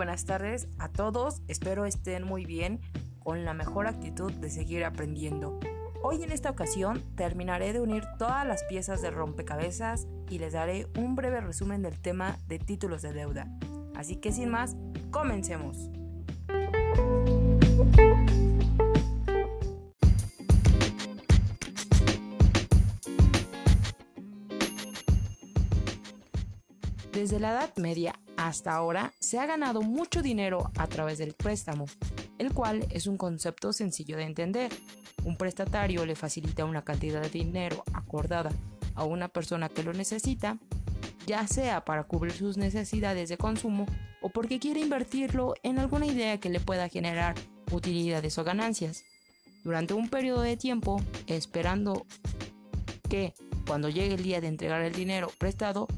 buenas tardes a todos, espero estén muy bien, con la mejor actitud de seguir aprendiendo. Hoy en esta ocasión terminaré de unir todas las piezas de rompecabezas y les daré un breve resumen del tema de títulos de deuda. Así que sin más, comencemos. Desde la Edad Media hasta ahora se ha ganado mucho dinero a través del préstamo, el cual es un concepto sencillo de entender. Un prestatario le facilita una cantidad de dinero acordada a una persona que lo necesita, ya sea para cubrir sus necesidades de consumo o porque quiere invertirlo en alguna idea que le pueda generar utilidades o ganancias. Durante un periodo de tiempo, esperando que cuando llegue el día de entregar el dinero prestado,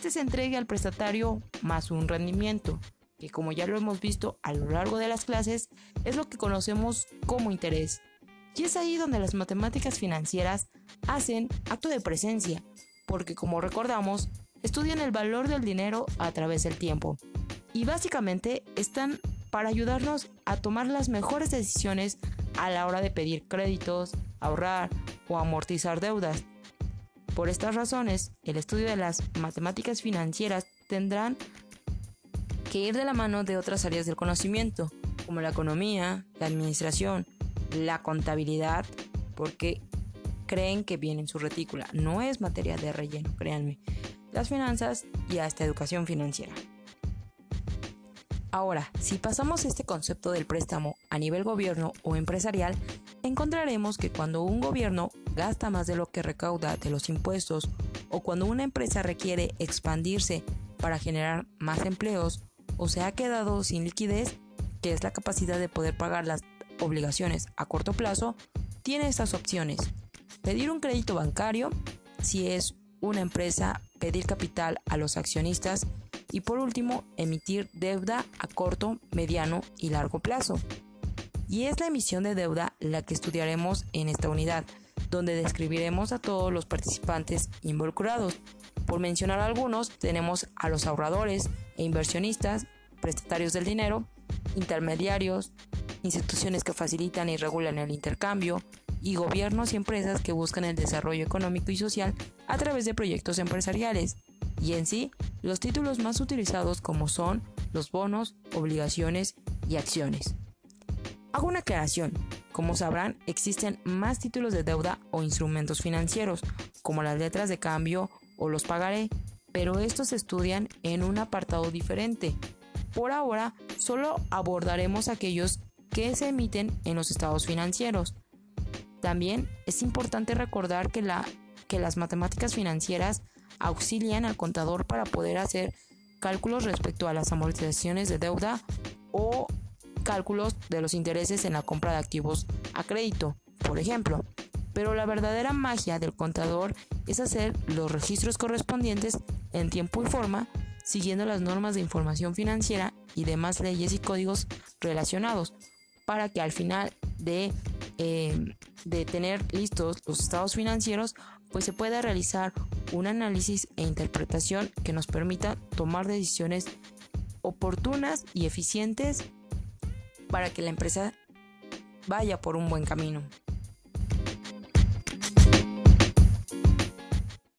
este se entregue al prestatario más un rendimiento, que como ya lo hemos visto a lo largo de las clases, es lo que conocemos como interés. Y es ahí donde las matemáticas financieras hacen acto de presencia, porque como recordamos, estudian el valor del dinero a través del tiempo. Y básicamente están para ayudarnos a tomar las mejores decisiones a la hora de pedir créditos, ahorrar o amortizar deudas, por estas razones, el estudio de las matemáticas financieras tendrán que ir de la mano de otras áreas del conocimiento, como la economía, la administración, la contabilidad, porque creen que viene en su retícula. No es materia de relleno, créanme. Las finanzas y hasta educación financiera. Ahora, si pasamos este concepto del préstamo a nivel gobierno o empresarial, encontraremos que cuando un gobierno gasta más de lo que recauda de los impuestos o cuando una empresa requiere expandirse para generar más empleos o se ha quedado sin liquidez, que es la capacidad de poder pagar las obligaciones a corto plazo, tiene estas opciones. Pedir un crédito bancario, si es una empresa, pedir capital a los accionistas y por último, emitir deuda a corto, mediano y largo plazo. Y es la emisión de deuda la que estudiaremos en esta unidad, donde describiremos a todos los participantes involucrados. Por mencionar algunos, tenemos a los ahorradores e inversionistas, prestatarios del dinero, intermediarios, instituciones que facilitan y regulan el intercambio, y gobiernos y empresas que buscan el desarrollo económico y social a través de proyectos empresariales, y en sí los títulos más utilizados como son los bonos, obligaciones y acciones. Hago una aclaración. Como sabrán, existen más títulos de deuda o instrumentos financieros, como las letras de cambio o los pagaré, pero estos se estudian en un apartado diferente. Por ahora, solo abordaremos aquellos que se emiten en los estados financieros. También es importante recordar que, que las matemáticas financieras auxilian al contador para poder hacer cálculos respecto a las amortizaciones de deuda o cálculos de los intereses en la compra de activos a crédito, por ejemplo. Pero la verdadera magia del contador es hacer los registros correspondientes en tiempo y forma, siguiendo las normas de información financiera y demás leyes y códigos relacionados, para que al final de, eh, de tener listos los estados financieros, pues se pueda realizar un análisis e interpretación que nos permita tomar decisiones oportunas y eficientes para que la empresa vaya por un buen camino.